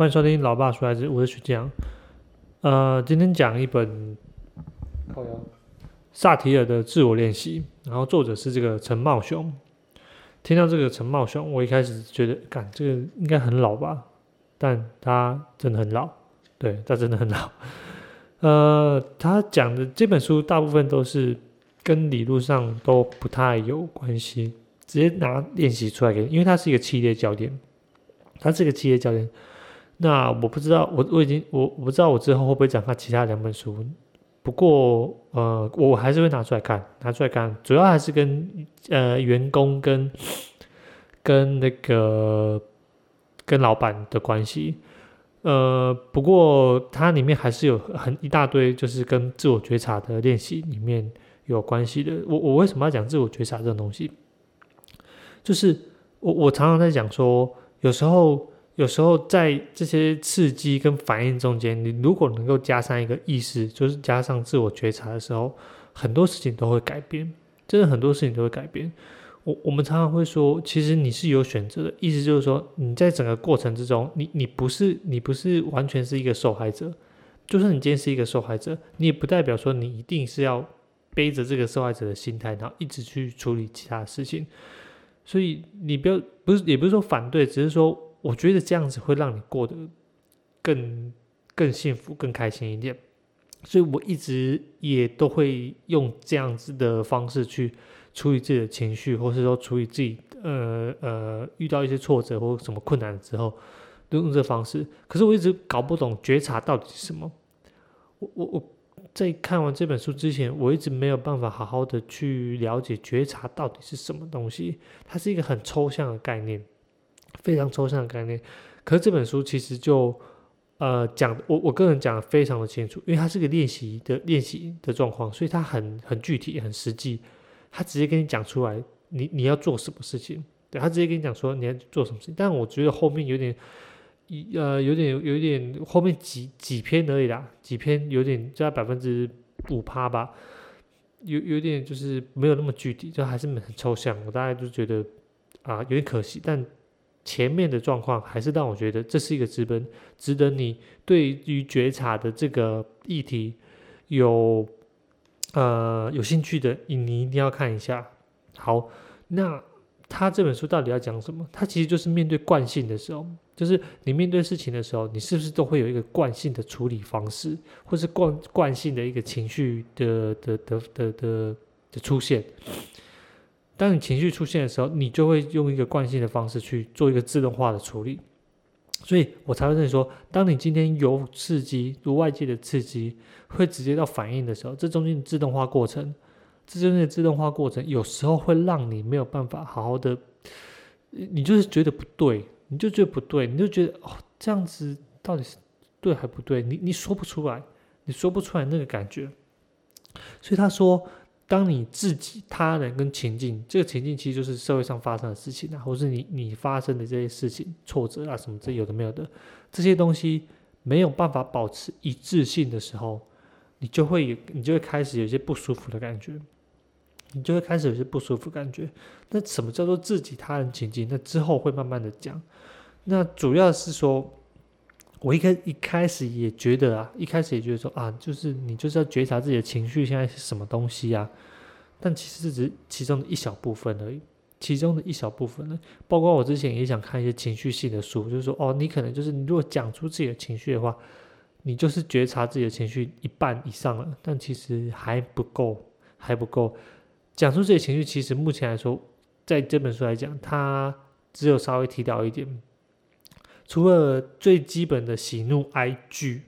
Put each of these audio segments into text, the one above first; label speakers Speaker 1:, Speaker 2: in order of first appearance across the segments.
Speaker 1: 欢迎收听《老爸说孩子》，我是徐江。呃，今天讲一本萨提尔的自我练习，然后作者是这个陈茂雄。听到这个陈茂雄，我一开始觉得，干这个应该很老吧？但他真的很老，对他真的很老。呃，他讲的这本书大部分都是跟理论上都不太有关系，直接拿练习出来给，因为他是一个企业教练，他是一个企业教练。那我不知道，我我已经我我不知道我之后会不会讲他其他两本书，不过呃，我还是会拿出来看，拿出来看，主要还是跟呃员工跟跟那个跟老板的关系，呃，不过它里面还是有很一大堆，就是跟自我觉察的练习里面有关系的。我我为什么要讲自我觉察这种东西？就是我我常常在讲说，有时候。有时候在这些刺激跟反应中间，你如果能够加上一个意识，就是加上自我觉察的时候，很多事情都会改变。真的很多事情都会改变。我我们常常会说，其实你是有选择的，意思就是说，你在整个过程之中，你你不是你不是完全是一个受害者。就算你今天是一个受害者，你也不代表说你一定是要背着这个受害者的心态，然后一直去处理其他事情。所以你不要不是也不是说反对，只是说。我觉得这样子会让你过得更更幸福、更开心一点，所以我一直也都会用这样子的方式去处理自己的情绪，或是说处理自己呃呃遇到一些挫折或什么困难之后，都用这方式。可是我一直搞不懂觉察到底是什么。我我我在看完这本书之前，我一直没有办法好好的去了解觉察到底是什么东西。它是一个很抽象的概念。非常抽象的概念，可是这本书其实就呃讲我我个人讲的非常的清楚，因为它是个练习的练习的状况，所以它很很具体很实际，他直接跟你讲出来，你你要做什么事情，对他直接跟你讲说你要做什么事情，但我觉得后面有点一呃有点有点后面几几篇而已啦，几篇有点就在百分之五趴吧，有有点就是没有那么具体，就还是很抽象，我大概就觉得啊有点可惜，但。前面的状况还是让我觉得这是一个资本，值得你对于觉察的这个议题有呃有兴趣的，你你一定要看一下。好，那他这本书到底要讲什么？他其实就是面对惯性的时候，就是你面对事情的时候，你是不是都会有一个惯性的处理方式，或是惯惯性的一个情绪的的的的的的出现？当你情绪出现的时候，你就会用一个惯性的方式去做一个自动化的处理，所以我才会跟你说，当你今天有刺激，如外界的刺激会直接到反应的时候，这中间的自动化过程，这中间的自动化过程有时候会让你没有办法好好的，你就是觉得不对，你就觉得不对，你就觉得哦，这样子到底是对还不对？你你说不出来，你说不出来那个感觉，所以他说。当你自己、他人跟情境，这个情境其实就是社会上发生的事情啊，或是你你发生的这些事情、挫折啊什么这有的没有的，这些东西没有办法保持一致性的时候，你就会有你就会开始有些不舒服的感觉，你就会开始有些不舒服感觉。那什么叫做自己、他人、情境？那之后会慢慢的讲。那主要是说。我一开一开始也觉得啊，一开始也觉得说啊，就是你就是要觉察自己的情绪现在是什么东西啊，但其实只是其中的一小部分而已，其中的一小部分呢。包括我之前也想看一些情绪性的书，就是说哦，你可能就是你如果讲出自己的情绪的话，你就是觉察自己的情绪一半以上了，但其实还不够，还不够。讲出自己情绪，其实目前来说，在这本书来讲，它只有稍微提到一点。除了最基本的喜怒哀惧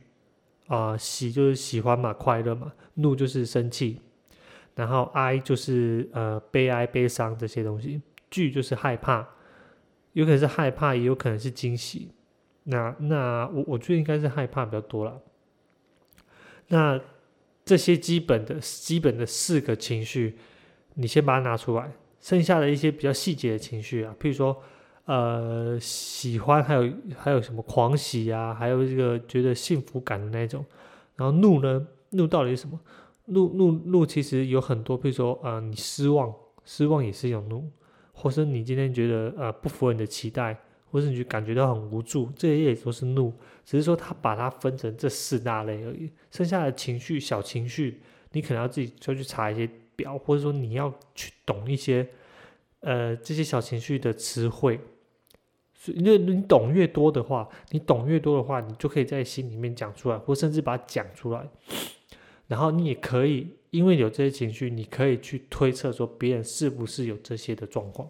Speaker 1: 啊，喜就是喜欢嘛，快乐嘛；怒就是生气，然后哀就是呃悲哀、悲伤这些东西；惧就是害怕，有可能是害怕，也有可能是惊喜。那那我我觉得应该是害怕比较多了。那这些基本的基本的四个情绪，你先把它拿出来，剩下的一些比较细节的情绪啊，譬如说。呃，喜欢还有还有什么狂喜啊，还有这个觉得幸福感的那种。然后怒呢？怒到底是什么？怒怒怒其实有很多，比如说呃，你失望，失望也是一种怒，或是你今天觉得呃不符合你的期待，或是你感觉到很无助，这些也都是怒。只是说他把它分成这四大类而已，剩下的情绪小情绪，你可能要自己就去查一些表，或者说你要去懂一些呃这些小情绪的词汇。因为你懂越多的话，你懂越多的话，你就可以在心里面讲出来，或甚至把它讲出来。然后你也可以，因为有这些情绪，你可以去推测说别人是不是有这些的状况。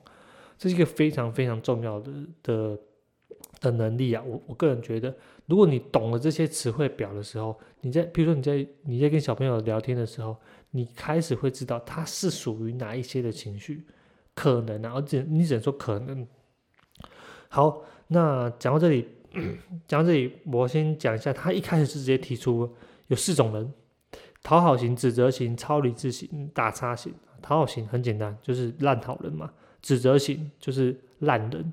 Speaker 1: 这是一个非常非常重要的的的能力啊！我我个人觉得，如果你懂了这些词汇表的时候，你在比如说你在你在跟小朋友聊天的时候，你开始会知道他是属于哪一些的情绪可能啊，而且你只能说可能。好，那讲到这里，讲到这里，我先讲一下，他一开始是直接提出有四种人：讨好型、指责型、超理智型、打叉型。讨好型很简单，就是烂讨人嘛。指责型就是烂人，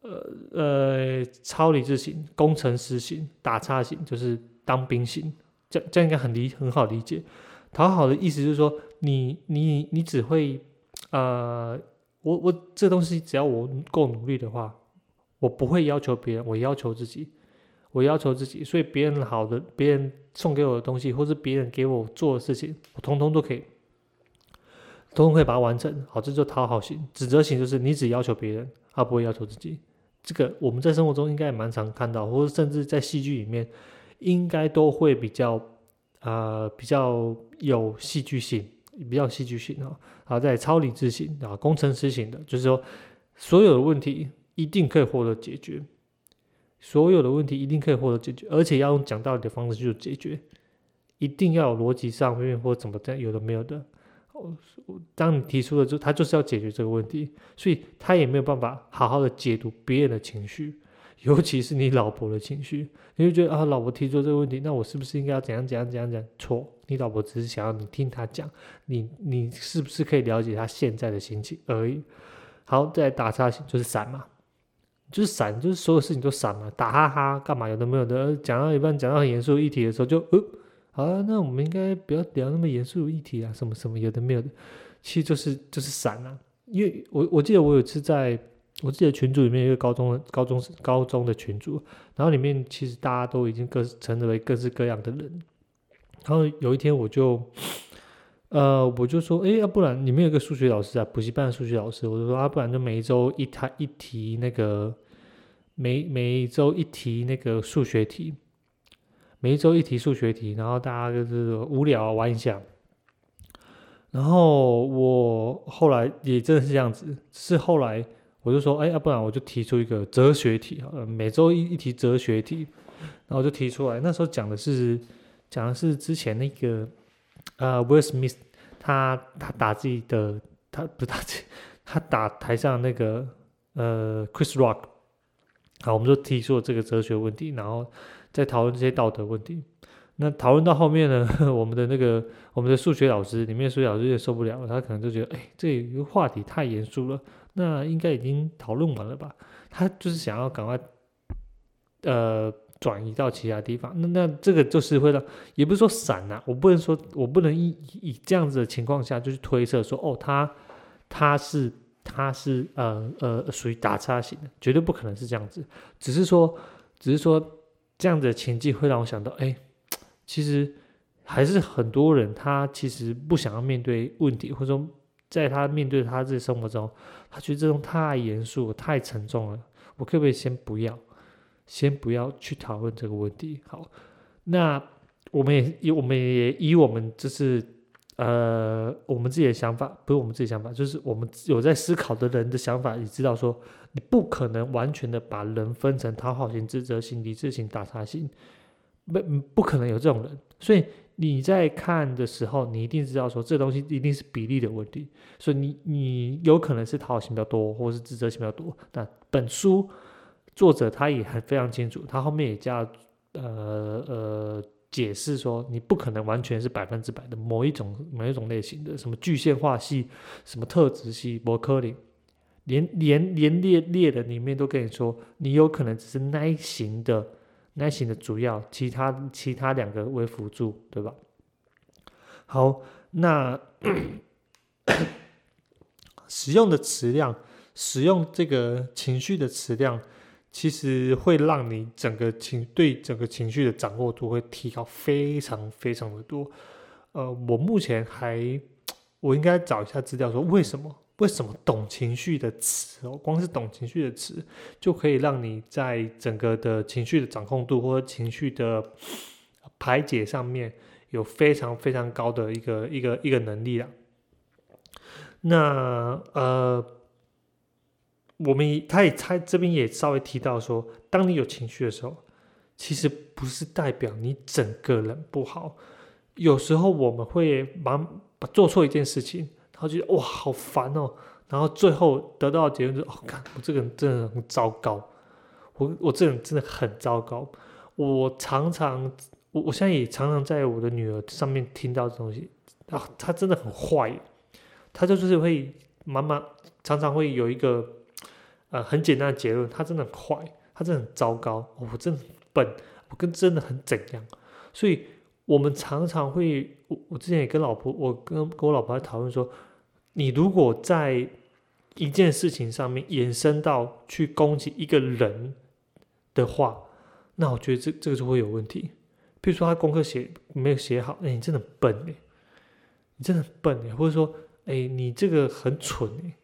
Speaker 1: 呃呃，超理智型、工程师型、打叉型就是当兵型，这这应该很理很好理解。讨好的意思就是说，你你你只会，呃，我我这东西只要我够努力的话，我不会要求别人，我要求自己，我要求自己，所以别人好的，别人送给我的东西，或是别人给我做的事情，我通通都可以。都会把它完成好，这就讨好型。指责型就是你只要求别人，而不会要求自己。这个我们在生活中应该也蛮常看到，或者甚至在戏剧里面，应该都会比较呃比较有戏剧性，比较戏剧性啊。好，在超理智型啊，工程师型的，就是说所有的问题一定可以获得解决，所有的问题一定可以获得解决，而且要用讲道理的方式去解决，一定要有逻辑上面或怎么样，有的没有的。当你提出了，就他就是要解决这个问题，所以他也没有办法好好的解读别人的情绪，尤其是你老婆的情绪，你就觉得啊，老婆提出这个问题，那我是不是应该要怎样怎样怎样讲？错，你老婆只是想要你听她讲，你你是不是可以了解她现在的心情而已？好，再打叉就是闪嘛，就是闪，就是所有事情都闪嘛，打哈哈干嘛？有的没有的，讲到一半讲到很严肃议题的时候就呃。啊，那我们应该不要聊那么严肃的议题啊，什么什么有的没有的，其实就是就是散啊。因为我我记得我有次在我自己的群组里面，一个高中高中高中的群组，然后里面其实大家都已经各成为各式各样的人。然后有一天我就，呃，我就说，哎，要不然你们有个数学老师啊，补习班的数学老师，我就说啊，不然就每一周一他一题那个，每每一周一题那个数学题。每一周一题数学题，然后大家就是无聊玩一下。然后我后来也真的是这样子，是后来我就说，哎，要不然我就提出一个哲学题，呃，每周一一题哲学题，然后就提出来。那时候讲的是讲的是之前那个呃，Will Smith 他他打自己的，他不打自己，他打台上那个呃 Chris Rock。好，我们就提出了这个哲学问题，然后。在讨论这些道德问题，那讨论到后面呢，我们的那个我们的数学老师，里面数学老师有点受不了了，他可能就觉得，哎，这一个话题太严肃了，那应该已经讨论完了吧？他就是想要赶快，呃，转移到其他地方。那那这个就是会让，也不是说散呐，我不能说，我不能以以这样子的情况下就去推测说，哦，他他是他是呃呃属于打叉型的，绝对不可能是这样子，只是说，只是说。这样子的情境会让我想到，哎，其实还是很多人他其实不想要面对问题，或者说在他面对他自己生活中，他觉得这种太严肃、太沉重了。我可不可以先不要，先不要去讨论这个问题？好，那我们也以我们也以我们就是呃我们自己的想法，不是我们自己想法，就是我们有在思考的人的想法，也知道说。你不可能完全的把人分成讨好型、自责型、理智型、打叉型，不不可能有这种人。所以你在看的时候，你一定知道说这东西一定是比例的问题。所以你你有可能是讨好型比较多，或是自责型比较多。那本书作者他也很非常清楚，他后面也加呃呃解释说，你不可能完全是百分之百的某一种某一种类型的，什么具象化系、什么特质系、伯克林。连连连列列的里面都跟你说，你有可能只是耐型的耐型的主要，其他其他两个为辅助，对吧？好，那 使用的词量，使用这个情绪的词量，其实会让你整个情对整个情绪的掌握度会提高非常非常的多。呃，我目前还我应该找一下资料，说为什么为什么懂情绪的词哦，光是懂情绪的词就可以让你在整个的情绪的掌控度或者情绪的排解上面有非常非常高的一个一个一个能力啊。那呃，我们他也他这边也稍微提到说，当你有情绪的时候，其实不是代表你整个人不好。有时候我们会忙做错一件事情，然后觉得哇好烦哦，然后最后得到结论是哦，看我这个人真的很糟糕，我我这个人真的很糟糕。我常常我我现在也常常在我的女儿上面听到这东西啊，她真的很坏。她就是会慢慢常常会有一个呃很简单的结论，他真的很坏，他真的很糟糕，我真的很笨，我跟真的很怎样，所以我们常常会，我我之前也跟老婆，我跟跟我老婆在讨论说，你如果在一件事情上面延伸到去攻击一个人的话，那我觉得这这个就会有问题。比如说他功课写没有写好，哎，你真的笨哎，你真的很笨哎，或者说。哎，你这个很蠢哎！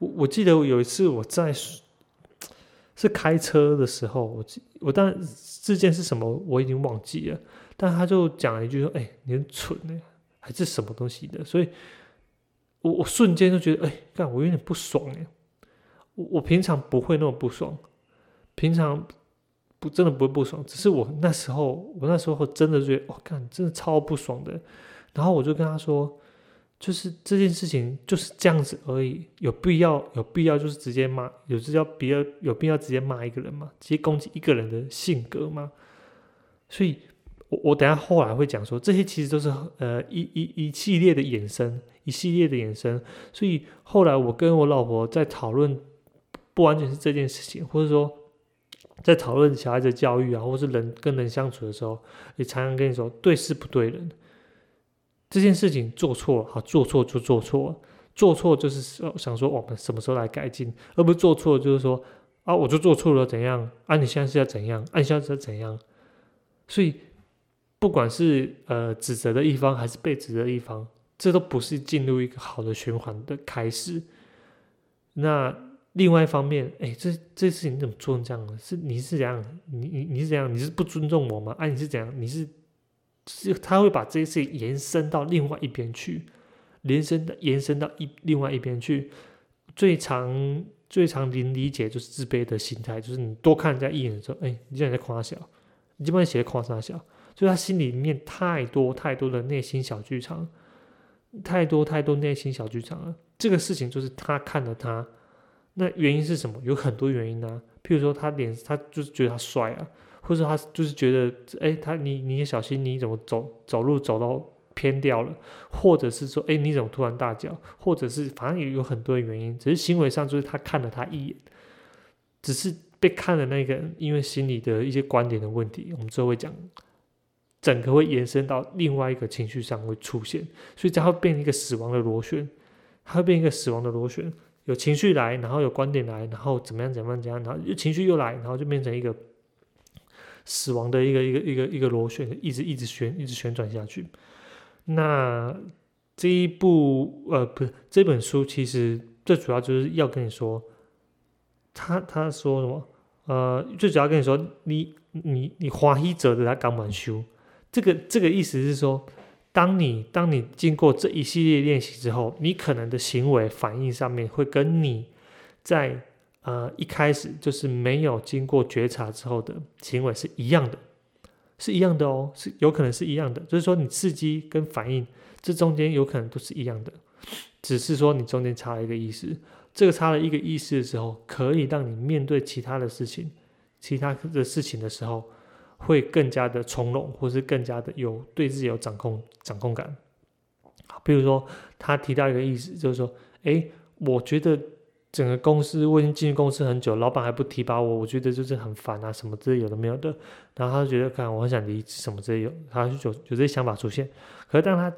Speaker 1: 我我记得有一次我在是开车的时候，我我当然事件是什么我已经忘记了，但他就讲了一句说：“哎，你很蠢哎，还是什么东西的？”所以，我我瞬间就觉得，哎，干我有点不爽哎！我我平常不会那么不爽，平常不真的不会不爽，只是我那时候我那时候真的觉得，我干真的超不爽的，然后我就跟他说。就是这件事情就是这样子而已，有必要有必要就是直接骂，有必要比较有必要直接骂一个人吗？直接攻击一个人的性格吗？所以，我我等下后来会讲说，这些其实都是呃一一一系列的衍生，一系列的衍生。所以后来我跟我老婆在讨论，不完全是这件事情，或者说在讨论小孩子教育啊，或是人跟人相处的时候，也常常跟你说对事不对人。这件事情做错了，好做错就做错，做错就是想说我们什么时候来改进，而不是做错就是说啊我就做错了怎样啊你现在是要怎样，按下是要怎样，所以不管是呃指责的一方还是被指责的一方，这都不是进入一个好的循环的开始。那另外一方面，哎这这事情怎么做成这样的？是你是怎样？你你你是怎样？你是不尊重我吗？啊你是怎样？你是？是，他会把这些事情延伸到另外一边去，延伸的延伸到一另外一边去。最常最常理理解就是自卑的心态，就是你多看人家一眼的时候，哎，你竟然在夸他小，你基本上写的夸他小，就他心里面太多太多的内心小剧场，太多太多内心小剧场了。这个事情就是他看了他，那原因是什么？有很多原因呢。譬如说他脸，他就是觉得他帅啊。或者他就是觉得，哎，他你你也小心，你怎么走走路走到偏掉了？或者是说，哎，你怎么突然大叫？或者是反正也有很多原因，只是行为上就是他看了他一眼，只是被看了那个，因为心理的一些观点的问题，我们之后会讲，整个会延伸到另外一个情绪上会出现，所以它会变成一个死亡的螺旋，它会变一个死亡的螺旋，有情绪来，然后有观点来，然后怎么样怎么样怎样，然后情绪又来，然后就变成一个。死亡的一个一个一个一个螺旋，一直一直旋，一直旋转下去。那这一部呃，不是这本书，其实最主要就是要跟你说，他他说什么？呃，最主要跟你说，你你你花一折的他刚满修。这个这个意思是说，当你当你经过这一系列练习之后，你可能的行为反应上面会跟你在。呃，一开始就是没有经过觉察之后的行为是一样的，是一样的哦，是有可能是一样的。就是说，你刺激跟反应这中间有可能都是一样的，只是说你中间差了一个意思。这个差了一个意思的时候，可以让你面对其他的事情、其他的事情的时候，会更加的从容，或是更加的有对自己有掌控、掌控感。比如说他提到一个意思，就是说，哎，我觉得。整个公司我已经进公司很久，老板还不提拔我，我觉得就是很烦啊，什么之类有的没有的。然后他就觉得，看我很想离职，什么之类有，他就有有这些想法出现。可是当他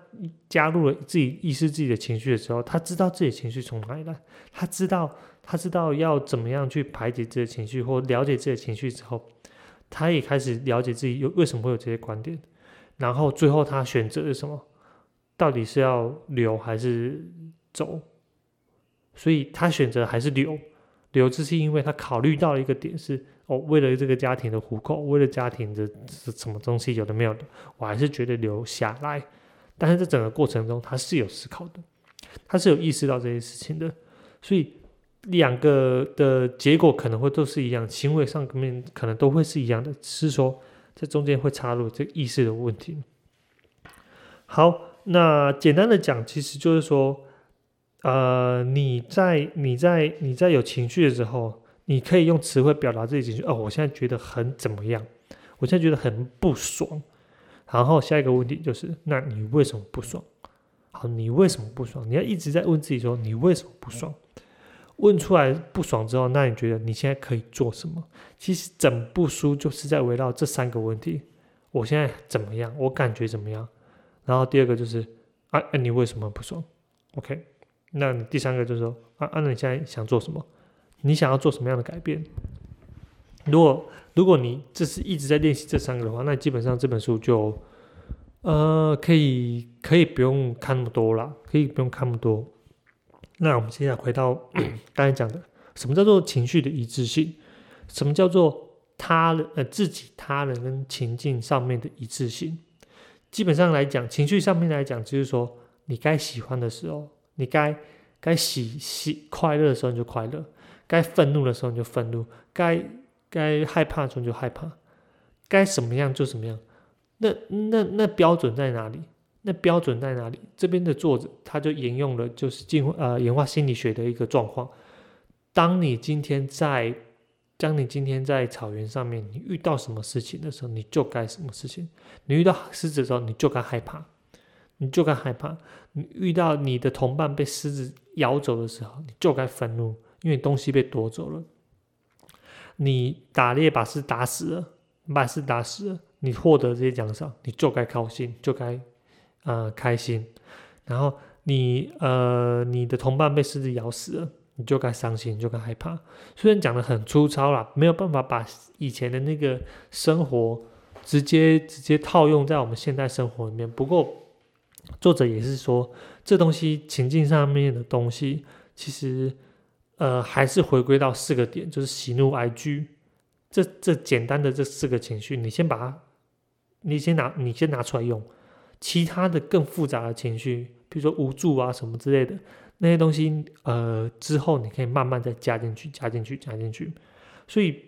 Speaker 1: 加入了自己意识自己的情绪的时候，他知道自己情绪从哪里来，他知道他知道要怎么样去排解自己的情绪或了解自己的情绪之后，他也开始了解自己有为什么会有这些观点，然后最后他选择是什么？到底是要留还是走？所以他选择还是留，留只是因为他考虑到了一个点是哦，为了这个家庭的糊口，为了家庭的什么东西有的没有的，我还是觉得留下来。但是在整个过程中，他是有思考的，他是有意识到这些事情的，所以两个的结果可能会都是一样，行为上面可能都会是一样的，只是说在中间会插入这意识的问题。好，那简单的讲，其实就是说。呃，你在你在你在有情绪的时候，你可以用词汇表达自己情绪。哦，我现在觉得很怎么样？我现在觉得很不爽。然后下一个问题就是，那你为什么不爽？好，你为什么不爽？你要一直在问自己说，你为什么不爽？问出来不爽之后，那你觉得你现在可以做什么？其实整部书就是在围绕这三个问题：我现在怎么样？我感觉怎么样？然后第二个就是，啊，你为什么不爽？OK。那第三个就是说，啊，那你现在想做什么？你想要做什么样的改变？如果如果你这是一直在练习这三个的话，那基本上这本书就，呃，可以可以不用看那么多了，可以不用看那么多。那我们现在回到 刚才讲的，什么叫做情绪的一致性？什么叫做他人呃自己、他人跟情境上面的一致性？基本上来讲，情绪上面来讲，就是说你该喜欢的时候。你该该喜喜快乐的时候你就快乐，该愤怒的时候你就愤怒，该该害怕的时候就害怕，该什么样就什么样。那那那标准在哪里？那标准在哪里？这边的作者他就沿用了就是进呃演化心理学的一个状况。当你今天在当你今天在草原上面，你遇到什么事情的时候，你就该什么事情。你遇到狮子的时候，你就该害怕。你就该害怕，你遇到你的同伴被狮子咬走的时候，你就该愤怒，因为东西被夺走了。你打猎把狮打死了，把狮打死了，你获得这些奖赏，你就该高兴，就该呃开心。然后你呃你的同伴被狮子咬死了，你就该伤心，就该害怕。虽然讲的很粗糙啦，没有办法把以前的那个生活直接直接套用在我们现代生活里面，不过。作者也是说，这东西情境上面的东西，其实呃还是回归到四个点，就是喜怒哀惧，这这简单的这四个情绪，你先把它，你先拿你先拿出来用，其他的更复杂的情绪，比如说无助啊什么之类的那些东西，呃之后你可以慢慢再加进去，加进去，加进去，所以。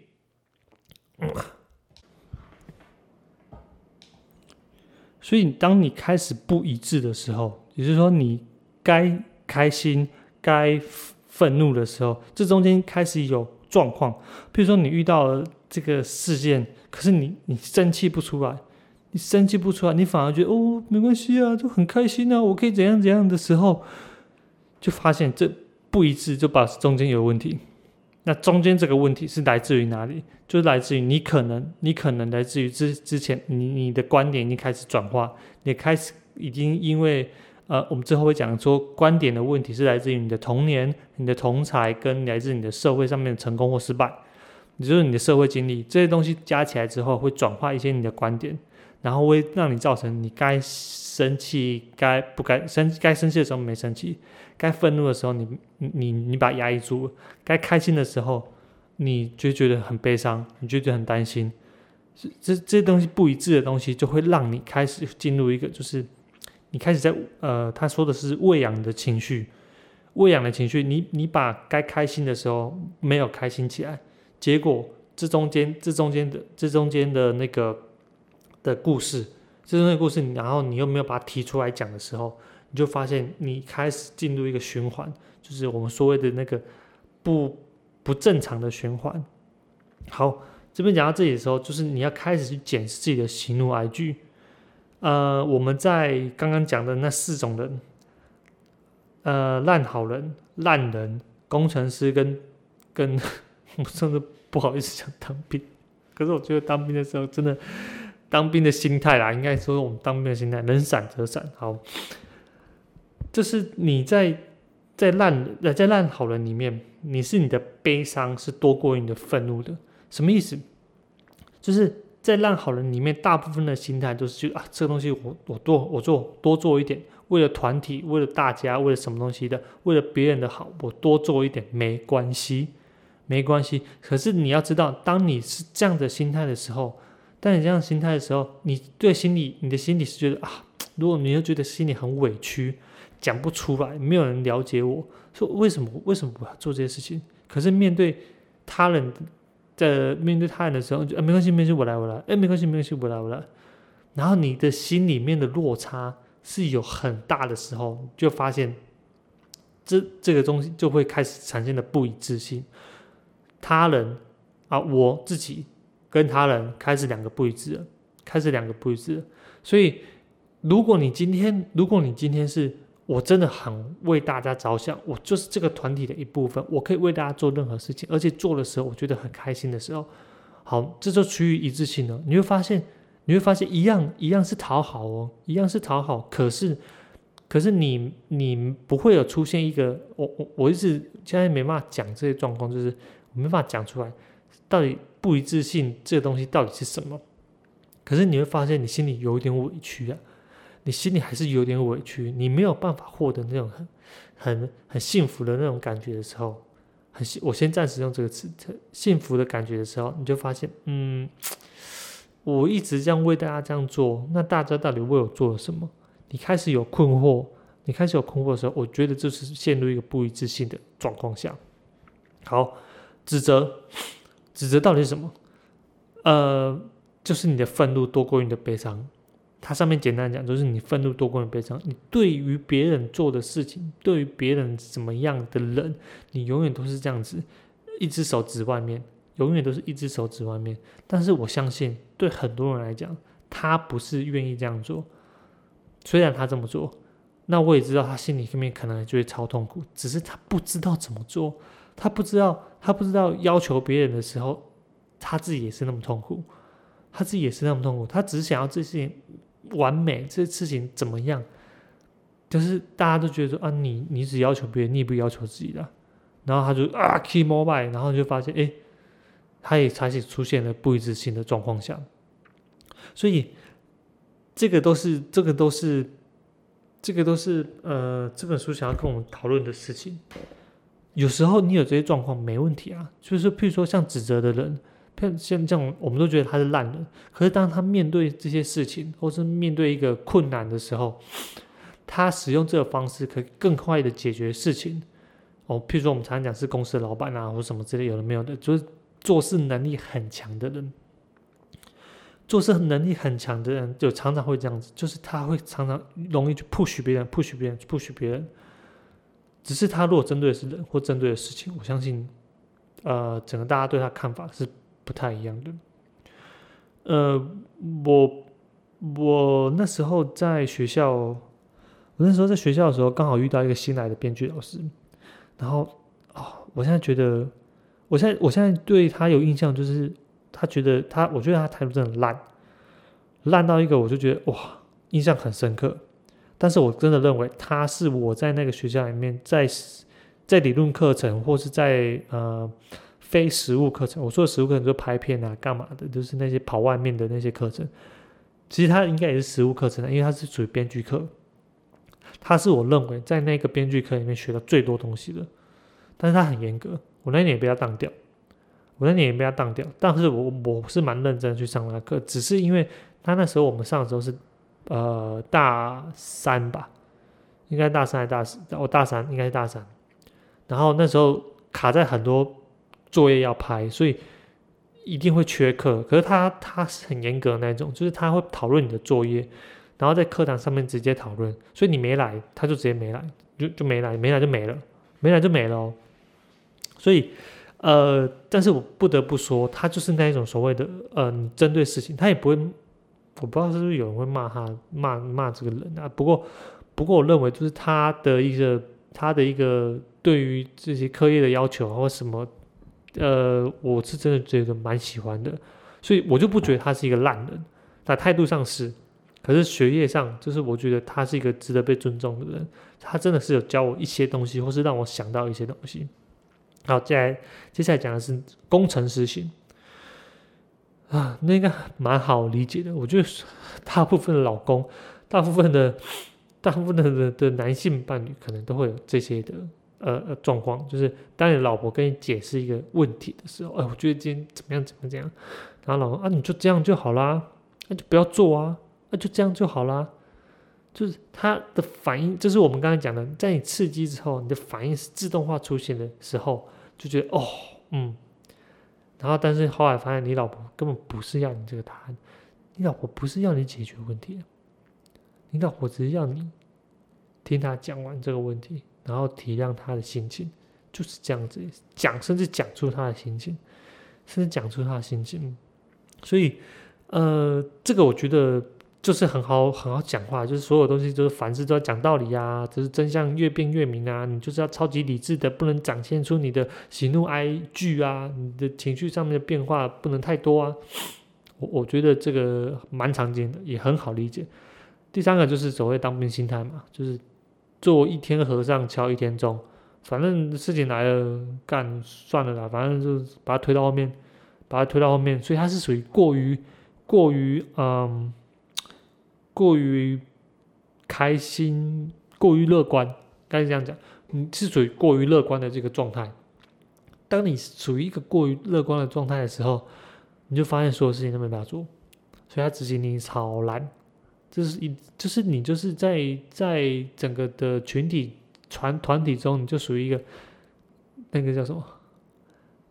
Speaker 1: 所以，当你开始不一致的时候，也就是说，你该开心、该愤怒的时候，这中间开始有状况。比如说，你遇到了这个事件，可是你你生气不出来，你生气不出来，你反而觉得哦，没关系啊，就很开心啊，我可以怎样怎样的时候，就发现这不一致，就把中间有问题。那中间这个问题是来自于哪里？就是来自于你可能，你可能来自于之之前，你你的观点已经开始转化，你开始已经因为呃，我们之后会讲说，观点的问题是来自于你的童年、你的同才跟来自你的社会上面的成功或失败，也就是你的社会经历这些东西加起来之后，会转化一些你的观点，然后会让你造成你该生气、该不该生、该生气的时候没生气。该愤怒的时候，你你你把压抑住；该开心的时候，你就觉得很悲伤，你就觉得很担心。这这这些东西不一致的东西，就会让你开始进入一个，就是你开始在呃，他说的是喂养的情绪，喂养的情绪。你你把该开心的时候没有开心起来，结果这中间这中间的这中间的那个的故事，这中间的故事，然后你又没有把它提出来讲的时候。你就发现你开始进入一个循环，就是我们所谓的那个不不正常的循环。好，这边讲到这里的时候，就是你要开始去检视自己的喜怒哀惧。呃，我们在刚刚讲的那四种人，呃，烂好人、烂人、工程师跟跟，我甚至不好意思讲当兵，可是我觉得当兵的时候真的，当兵的心态啦，应该说我们当兵的心态，能闪则闪。好。就是你在在烂呃在烂好人里面，你是你的悲伤是多过于你的愤怒的，什么意思？就是在烂好人里面，大部分的心态都是觉得啊，这个东西我我多我做多做一点，为了团体，为了大家，为了什么东西的，为了别人的好，我多做一点没关系，没关系。可是你要知道，当你是这样的心态的时候，当你这样心态的时候，你对心里你的心里是觉得啊，如果你又觉得心里很委屈。讲不出来，没有人了解我，说为什么为什么我要做这些事情？可是面对他人的面对他人的时候，就没关系，没关系，我来，我来，哎，没关系，没关系，我来，我来。然后你的心里面的落差是有很大的时候，就发现这这个东西就会开始产生的不一致性。他人啊，我自己跟他人开始两个不一致了，开始两个不一致了。所以，如果你今天，如果你今天是我真的很为大家着想，我就是这个团体的一部分，我可以为大家做任何事情，而且做的时候我觉得很开心的时候，好，这就趋于一致性了。你会发现，你会发现一样一样是讨好哦，一样是讨好，可是可是你你不会有出现一个，我我我一直现在没办法讲这些状况，就是没办法讲出来，到底不一致性这个东西到底是什么？可是你会发现你心里有一点委屈啊。你心里还是有点委屈，你没有办法获得那种很、很、很幸福的那种感觉的时候，很幸，我先暂时用这个词，幸福的感觉的时候，你就发现，嗯，我一直这样为大家这样做，那大家到底为我做了什么？你开始有困惑，你开始有困惑的时候，我觉得这是陷入一个不一致性的状况下。好，指责，指责到底是什么？呃，就是你的愤怒多过于你的悲伤。它上面简单讲，就是你愤怒多过于悲伤。你对于别人做的事情，对于别人怎么样的人，你永远都是这样子，一只手指外面，永远都是一只手指外面。但是我相信，对很多人来讲，他不是愿意这样做。虽然他这么做，那我也知道他心里面可能就会超痛苦，只是他不知道怎么做，他不知道，他不知道要求别人的时候，他自己也是那么痛苦，他自己也是那么痛苦，他只想要这些。完美这事情怎么样？就是大家都觉得说啊，你你只要求别人，你不要求自己的，然后他就啊，keep mobile，然后就发现哎，他也开始出现了不一致性的状况下，所以这个都是这个都是这个都是呃这本书想要跟我们讨论的事情。有时候你有这些状况没问题啊，就是譬如说像指责的人。像这样，我们都觉得他是烂人。可是当他面对这些事情，或是面对一个困难的时候，他使用这个方式可以更快的解决事情。哦，譬如说我们常常讲是公司老板啊，或什么之类，有的没有的，就是做事能力很强的人，做事能力很强的人，就常常会这样子，就是他会常常容易去 push 别人，push 别人，push 别人。只是他如果针对的是人或针对的事情，我相信，呃，整个大家对他看法是。不太一样的，呃，我我那时候在学校，我那时候在学校的时候，刚好遇到一个新来的编剧老师，然后哦，我现在觉得，我现在我现在对他有印象，就是他觉得他，我觉得他态度真的烂，烂到一个我就觉得哇，印象很深刻，但是我真的认为他是我在那个学校里面，在在理论课程或是在呃。非实物课程，我说的实物课程就拍片啊，干嘛的，就是那些跑外面的那些课程。其实它应该也是实物课程的，因为它是属于编剧课。它是我认为在那个编剧课里面学的最多东西的，但是它很严格。我那年也被他当掉，我那年也被他当掉。但是我我是蛮认真去上那课，只是因为他那时候我们上的时候是呃大三吧，应该大三还是大四？我大三应该是大三。然后那时候卡在很多。作业要拍，所以一定会缺课。可是他他是很严格的那种，就是他会讨论你的作业，然后在课堂上面直接讨论。所以你没来，他就直接没来，就就没来，没来就没了，没来就没了哦。所以呃，但是我不得不说，他就是那一种所谓的嗯，针对事情，他也不会，我不知道是不是有人会骂他，骂骂这个人啊。不过不过，我认为就是他的一个他的一个对于这些课业的要求或什么。呃，我是真的觉得蛮喜欢的，所以我就不觉得他是一个烂人。在态度上是，可是学业上，就是我觉得他是一个值得被尊重的人，他真的是有教我一些东西，或是让我想到一些东西。好，接下来接下来讲的是工程师型啊，那个蛮好理解的。我觉得大部分的老公，大部分的大部分的的男性伴侣，可能都会有这些的呃呃状况，就是当你老婆跟你解释一个问题的时候，哎，我觉得今天怎么样怎么怎样，然后老公啊，你就这样就好啦，那就不要做啊，那就这样就好啦。就是他的反应，就是我们刚才讲的，在你刺激之后，你的反应是自动化出现的时候。就觉得哦，嗯，然后但是后来发现你老婆根本不是要你这个答案，你老婆不是要你解决问题，你老婆只是要你听他讲完这个问题，然后体谅他的心情，就是这样子讲，甚至讲出他的心情，甚至讲出他的心情，所以呃，这个我觉得。就是很好很好讲话，就是所有东西就是凡事都要讲道理啊，就是真相越辩越明啊，你就是要超级理智的，不能展现出你的喜怒哀惧啊，你的情绪上面的变化不能太多啊。我我觉得这个蛮常见的，也很好理解。第三个就是所谓当兵心态嘛，就是做一天和尚敲一天钟，反正事情来了干算了啦，反正就把它推到后面，把它推到后面，所以它是属于过于过于嗯。过于开心，过于乐观，该是这样讲，你是属于过于乐观的这个状态。当你处于一个过于乐观的状态的时候，你就发现所有事情都没办法做，所以他执行力超烂。这是一，就是你就是在在整个的群体团团体中，你就属于一个那个叫什么？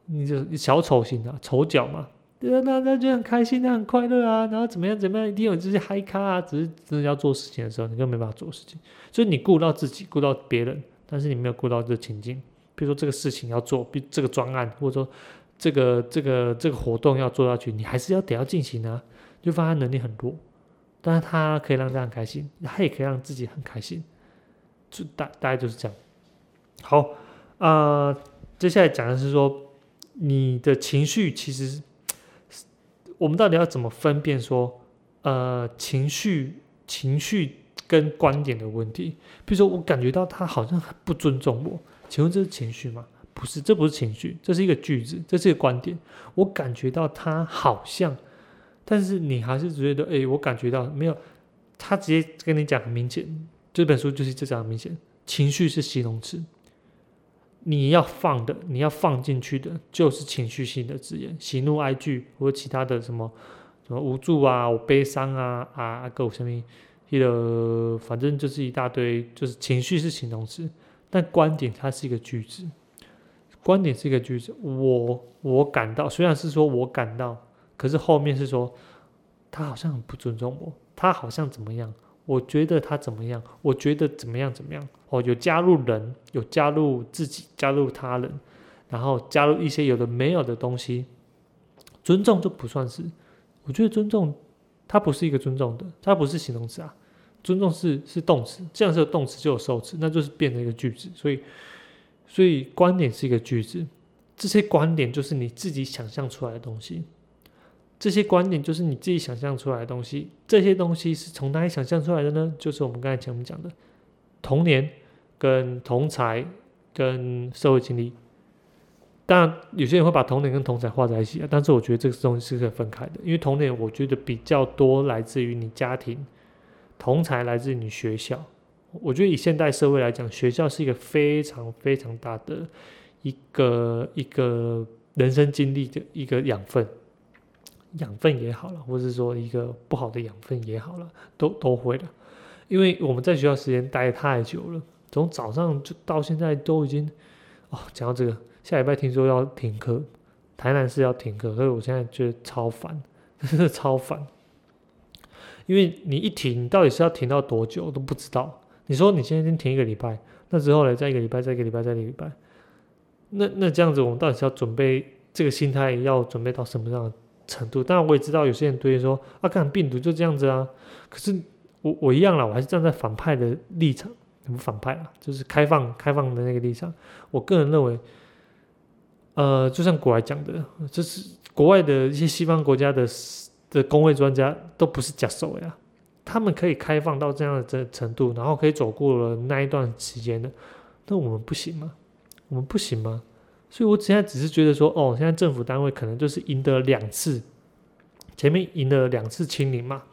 Speaker 1: 你就小丑型的丑角嘛。对啊，那那就很开心，那很快乐啊，然后怎么样怎么样，一定有这些嗨咖啊。只是真的要做事情的时候，你根本没办法做事情。所以你顾到自己，顾到别人，但是你没有顾到这情境。比如说这个事情要做，比这个专案，或者说这个这个这个活动要做下去，你还是要得要进行啊。就发现能力很弱，但是他可以让大家很开心，他也可以让自己很开心。就大大概就是这样。好啊，接下来讲的是说你的情绪其实。我们到底要怎么分辨说，呃，情绪、情绪跟观点的问题？比如说，我感觉到他好像很不尊重我，请问这是情绪吗？不是，这不是情绪，这是一个句子，这是一个观点。我感觉到他好像，但是你还是觉得，哎，我感觉到没有，他直接跟你讲很明显，这本书就是这样明显，情绪是形容词。你要放的，你要放进去的，就是情绪性的字眼，喜怒哀惧或者其他的什么什么无助啊，我悲伤啊啊，各种什么，一个反正就是一大堆，就是情绪是形容词，但观点它是一个句子，观点是一个句子，我我感到，虽然是说我感到，可是后面是说他好像很不尊重我，他好像怎么样。我觉得他怎么样？我觉得怎么样？怎么样？哦，有加入人，有加入自己，加入他人，然后加入一些有的没有的东西。尊重就不算是，我觉得尊重它不是一个尊重的，它不是形容词啊。尊重是是动词，这样是动词就有受词，那就是变成一个句子。所以，所以观点是一个句子，这些观点就是你自己想象出来的东西。这些观点就是你自己想象出来的东西，这些东西是从哪里想象出来的呢？就是我们刚才前面讲的童年、跟同才、跟社会经历。当然，有些人会把童年跟同才画在一起啊，但是我觉得这个东西是可以分开的，因为童年我觉得比较多来自于你家庭，同才来自于你学校。我觉得以现代社会来讲，学校是一个非常非常大的一个一个人生经历的一个养分。养分也好了，或者是说一个不好的养分也好了，都都会的。因为我们在学校时间待太久了，从早上就到现在都已经哦，讲到这个，下礼拜听说要停课，台南市要停课，所以我现在觉得超烦，真的超烦。因为你一停，你到底是要停到多久都不知道。你说你现在先停一个礼拜，那之后呢，再一个礼拜，再一个礼拜，再一个礼拜，那那这样子，我们到底是要准备这个心态要准备到什么样的？程度，当然我也知道有些人对于说啊，看病毒就这样子啊。可是我我一样了，我还是站在反派的立场，什么反派啊，就是开放开放的那个立场。我个人认为，呃，就像国外讲的，就是国外的一些西方国家的的工位专家都不是假手呀，他们可以开放到这样的这程度，然后可以走过了那一段时间的，那我们不行吗？我们不行吗？所以我现在只是觉得说，哦，现在政府单位可能就是赢得两次，前面赢了两次清零嘛，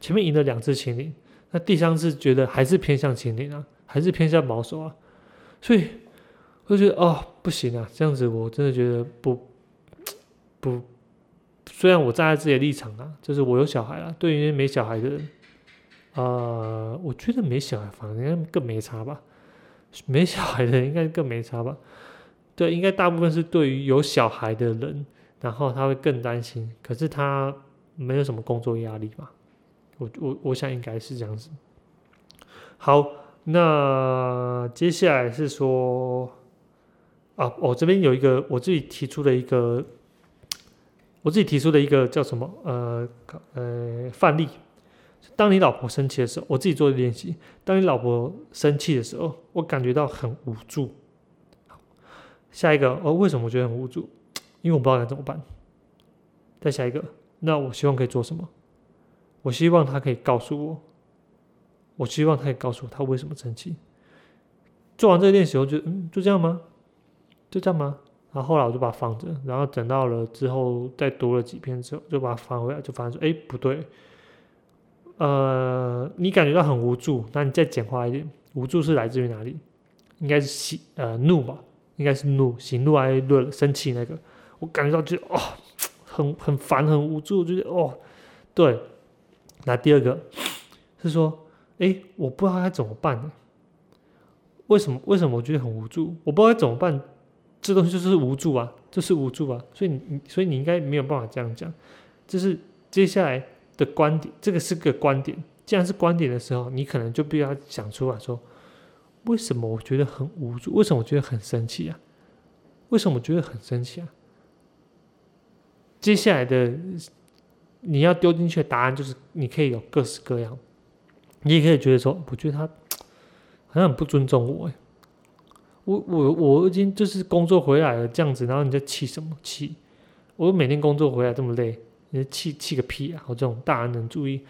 Speaker 1: 前面赢了两次清零，那第三次觉得还是偏向清零啊，还是偏向保守啊，所以我就觉得哦，不行啊，这样子我真的觉得不不。虽然我站在自己的立场啊，就是我有小孩了，对于没小孩的人，呃，我觉得没小孩反而更没差吧。没小孩的应该更没差吧？对，应该大部分是对于有小孩的人，然后他会更担心。可是他没有什么工作压力吧？我我我想应该是这样子。好，那接下来是说，啊，我这边有一个我自己提出的一个。我自己提出的一个叫什么？呃，呃，范例。当你老婆生气的时候，我自己做的练习。当你老婆生气的时候，我感觉到很无助。下一个，哦，为什么我觉得很无助？因为我不知道该怎么办。再下一个，那我希望可以做什么？我希望他可以告诉我。我希望他可以告诉我他为什么生气。做完这个练习后，就嗯，就这样吗？就这样吗？然后后来我就把它放着，然后等到了之后再读了几篇之后，就把它翻回来，就发现说，哎，不对，呃，你感觉到很无助，那你再简化一点，无助是来自于哪里？应该是喜呃怒吧，应该是怒，喜怒哀乐生气那个，我感觉到就哦，很很烦，很无助，就是哦，对。那第二个是说，哎，我不知道该怎么办呢？为什么？为什么我觉得很无助？我不知道该怎么办。这东西就是无助啊，就是无助啊，所以你，所以你应该没有办法这样讲。就是接下来的观点，这个是个观点。既然是观点的时候，你可能就必须要想出来说，为什么我觉得很无助？为什么我觉得很生气啊？为什么我觉得很生气啊？接下来的你要丢进去的答案就是，你可以有各式各样。你也可以觉得说，我觉得他 好像很不尊重我，我我我已经就是工作回来了这样子，然后你在气什么气？我每天工作回来这么累，你气气个屁啊！我这种大人能注意，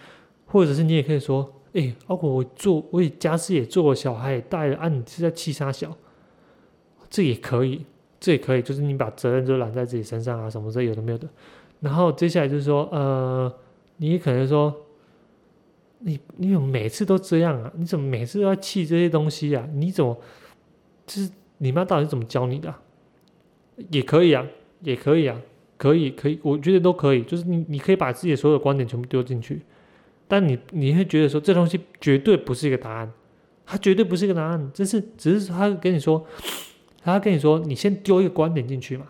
Speaker 1: 或者是你也可以说，哎，包括我做，我也家事也做，小孩也带了，啊，你是在气啥小？这也可以，这也可以，就是你把责任就揽在自己身上啊，什么这有的没有的。然后接下来就是说，呃，你可能说，你你怎么每次都这样啊？你怎么每次都要气这些东西啊？你怎么？就是你妈到底怎么教你的？也可以啊，也可以啊，可以可以，我觉得都可以。就是你你可以把自己的所有观点全部丢进去，但你你会觉得说这东西绝对不是一个答案，它绝对不是一个答案，这是只是他跟你说，他跟你说，你先丢一个观点进去嘛，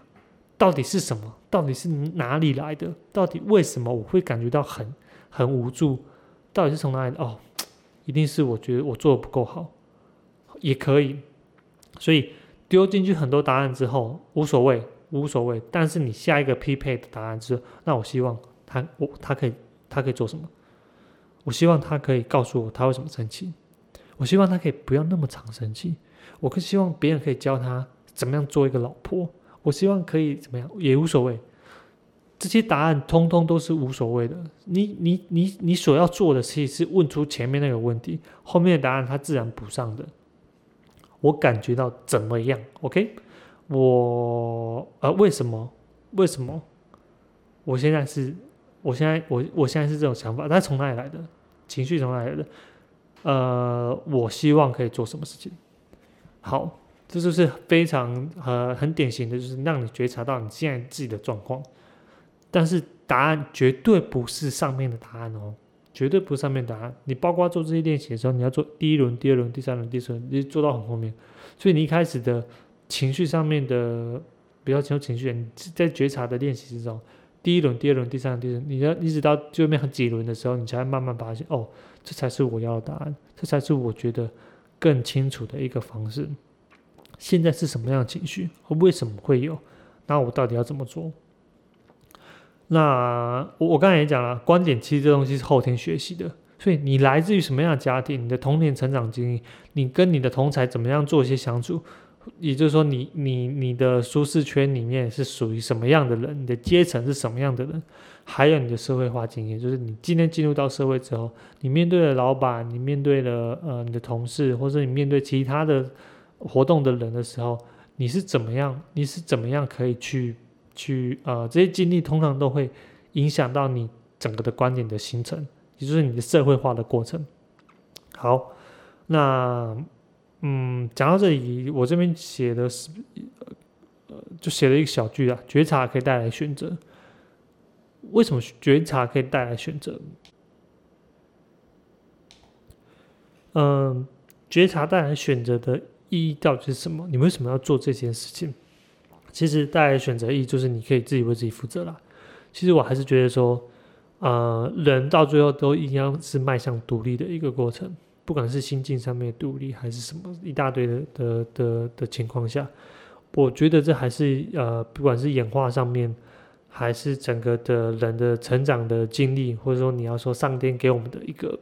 Speaker 1: 到底是什么？到底是哪里来的？到底为什么我会感觉到很很无助？到底是从哪里？哦，一定是我觉得我做的不够好，也可以。所以丢进去很多答案之后无所谓，无所谓。但是你下一个匹配的答案是，那我希望他我他可以他可以做什么？我希望他可以告诉我他为什么生气。我希望他可以不要那么常生气。我更希望别人可以教他怎么样做一个老婆。我希望可以怎么样也无所谓。这些答案通通都是无所谓的。你你你你所要做的其实是问出前面那个问题，后面的答案他自然补上的。我感觉到怎么样？OK，我呃，为什么？为什么？我现在是，我现在我我现在是这种想法，但从哪里来的？情绪从哪来的？呃，我希望可以做什么事情？好，这就是非常呃很典型的，就是让你觉察到你现在自己的状况，但是答案绝对不是上面的答案哦。绝对不是上面答案。你包括做这些练习的时候，你要做第一轮、第二轮、第三轮、第四轮，你做到很后面。所以你一开始的情绪上面的比较强情绪，你在觉察的练习之中，第一轮、第二轮、第三轮、第四轮，你要一直到最后面几轮的时候，你才会慢慢发现，哦，这才是我要的答案，这才是我觉得更清楚的一个方式。现在是什么样的情绪？为什么会有？那我到底要怎么做？那我我刚才也讲了，观点其实这东西是后天学习的，所以你来自于什么样的家庭，你的童年成长经历，你跟你的同才怎么样做一些相处，也就是说，你你你的舒适圈里面是属于什么样的人，你的阶层是什么样的人，还有你的社会化经验，就是你今天进入到社会之后，你面对了老板，你面对了呃你的同事，或者你面对其他的活动的人的时候，你是怎么样？你是怎么样可以去去呃这些经历通常都会影响到你整个的观点的形成，也就是你的社会化的过程。好，那嗯讲到这里，我这边写的是。呃就写了一个小句啊，觉察可以带来选择。为什么觉察可以带来选择？嗯，觉察带来选择的意义到底是什么？你为什么要做这件事情？其实带来选择意义就是你可以自己为自己负责啦。其实我还是觉得说，呃，人到最后都一样是迈向独立的一个过程，不管是心境上面的独立，还是什么一大堆的的的的情况下。我觉得这还是呃，不管是演化上面，还是整个的人的成长的经历，或者说你要说上天给我们的一个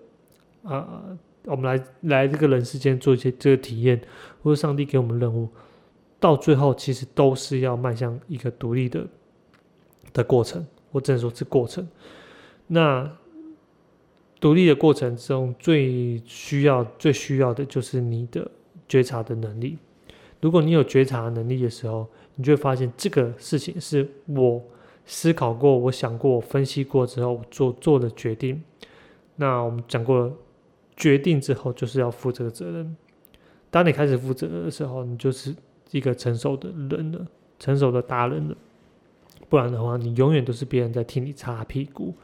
Speaker 1: 啊，我们来来这个人世间做一些这个体验，或者上帝给我们任务，到最后其实都是要迈向一个独立的的过程。我只能说是过程。那独立的过程中，最需要最需要的就是你的觉察的能力。如果你有觉察能力的时候，你就会发现这个事情是我思考过、我想过、我分析过之后做做的决定。那我们讲过，决定之后就是要负这个责任。当你开始负责的时候，你就是一个成熟的人了，成熟的大人了。不然的话，你永远都是别人在替你擦屁股。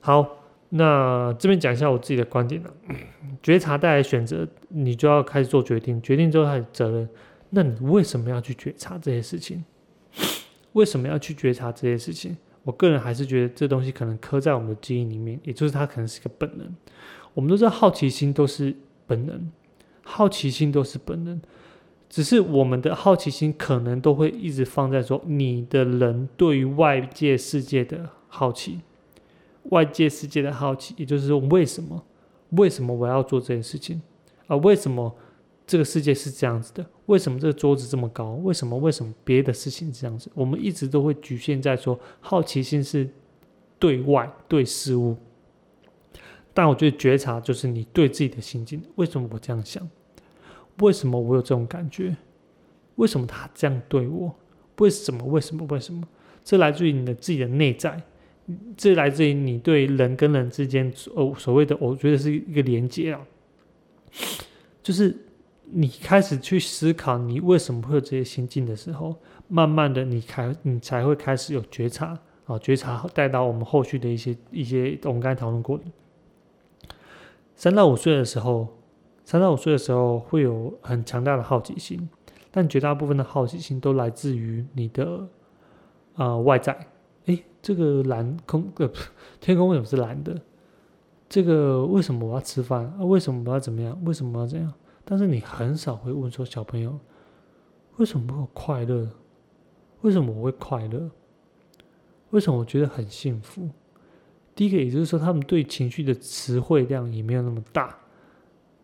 Speaker 1: 好。那这边讲一下我自己的观点了。觉察带来选择，你就要开始做决定，决定之后开始责任。那你为什么要去觉察这些事情？为什么要去觉察这些事情？我个人还是觉得这东西可能刻在我们的基因里面，也就是它可能是个本能。我们都知道好奇心都是本能，好奇心都是本能，只是我们的好奇心可能都会一直放在说你的人对于外界世界的好奇。外界世界的好奇，也就是说，为什么？为什么我要做这件事情？啊，为什么这个世界是这样子的？为什么这个桌子这么高？为什么？为什么别的事情这样子？我们一直都会局限在说，好奇心是对外对事物，但我觉得觉察就是你对自己的心境。为什么我这样想？为什么我有这种感觉？为什么他这样对我？为什么？为什么？为什么？这来自于你的自己的内在。这来自于你对人跟人之间哦所谓的，我觉得是一个连接啊，就是你开始去思考你为什么会有这些心境的时候，慢慢的你开你才会开始有觉察啊，觉察带到我们后续的一些一些我们刚才讨论过的，三到五岁的时候，三到五岁的时候会有很强大的好奇心，但绝大部分的好奇心都来自于你的啊外在。这个蓝空呃，天空为什么是蓝的？这个为什么我要吃饭啊？为什么我要怎么样？为什么要这样？但是你很少会问说小朋友，为什么我快乐？为什么我会快乐？为什么我觉得很幸福？第一个，也就是说，他们对情绪的词汇量也没有那么大，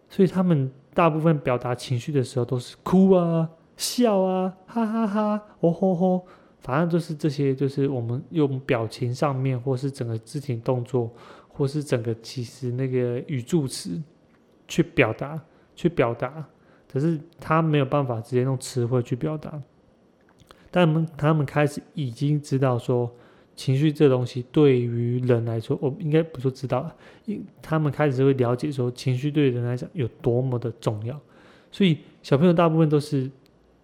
Speaker 1: 所以他们大部分表达情绪的时候都是哭啊、笑啊、哈哈哈、哦吼吼。反正就是这些，就是我们用表情上面，或是整个肢体动作，或是整个其实那个语助词去表达，去表达。可是他没有办法直接用词汇去表达。但他们他们开始已经知道说，情绪这东西对于人来说，我应该不说知道，因他们开始会了解说，情绪对人来讲有多么的重要。所以小朋友大部分都是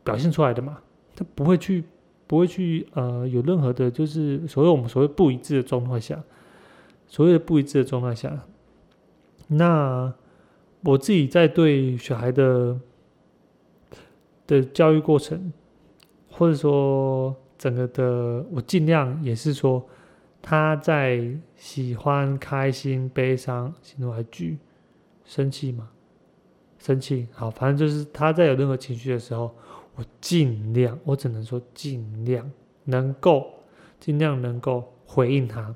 Speaker 1: 表现出来的嘛，他不会去。不会去呃有任何的，就是所谓我们所谓不一致的状况下，所谓的不一致的状态下，那我自己在对小孩的的教育过程，或者说整个的，我尽量也是说他在喜欢、开心、悲伤、喜怒哀惧、生气嘛，生气好，反正就是他在有任何情绪的时候。我尽量，我只能说尽量能够，尽量能够回应他，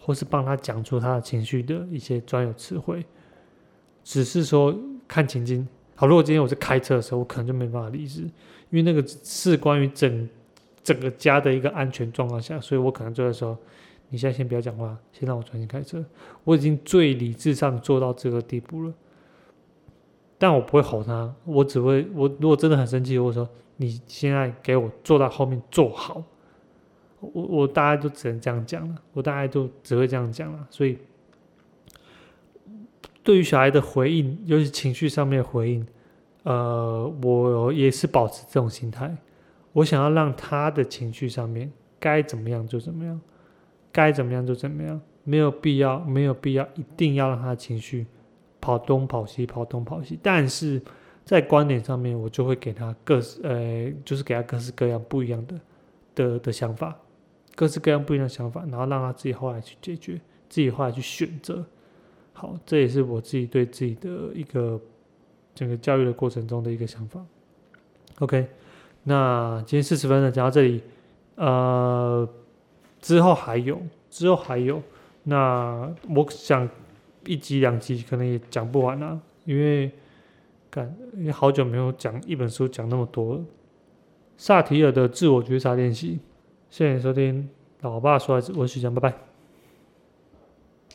Speaker 1: 或是帮他讲出他的情绪的一些专有词汇。只是说看情境。好，如果今天我是开车的时候，我可能就没办法理智，因为那个是关于整整个家的一个安全状况下，所以我可能就会说：你现在先不要讲话，先让我专心开车。我已经最理智上做到这个地步了，但我不会吼他，我只会我如果真的很生气，我说你现在给我坐到后面坐好。我我大概就只能这样讲了，我大概就只会这样讲了。所以对于小孩的回应，尤其情绪上面的回应，呃，我也是保持这种心态。我想要让他的情绪上面该怎么样就怎么样，该怎么样就怎么样，没有必要，没有必要一定要让他的情绪跑东跑西，跑东跑西。但是在观点上面，我就会给他各式呃，就是给他各式各样不一样的的的想法。各式各样不一样的想法，然后让他自己后来去解决，自己后来去选择。好，这也是我自己对自己的一个整个教育的过程中的一个想法。OK，那今天四十分钟，讲到这里，呃，之后还有，之后还有，那我想一集两集可能也讲不完啊，因为感也好久没有讲一本书讲那么多。萨提尔的自我觉察练习。谢谢收听，老爸说，我是徐江，拜拜。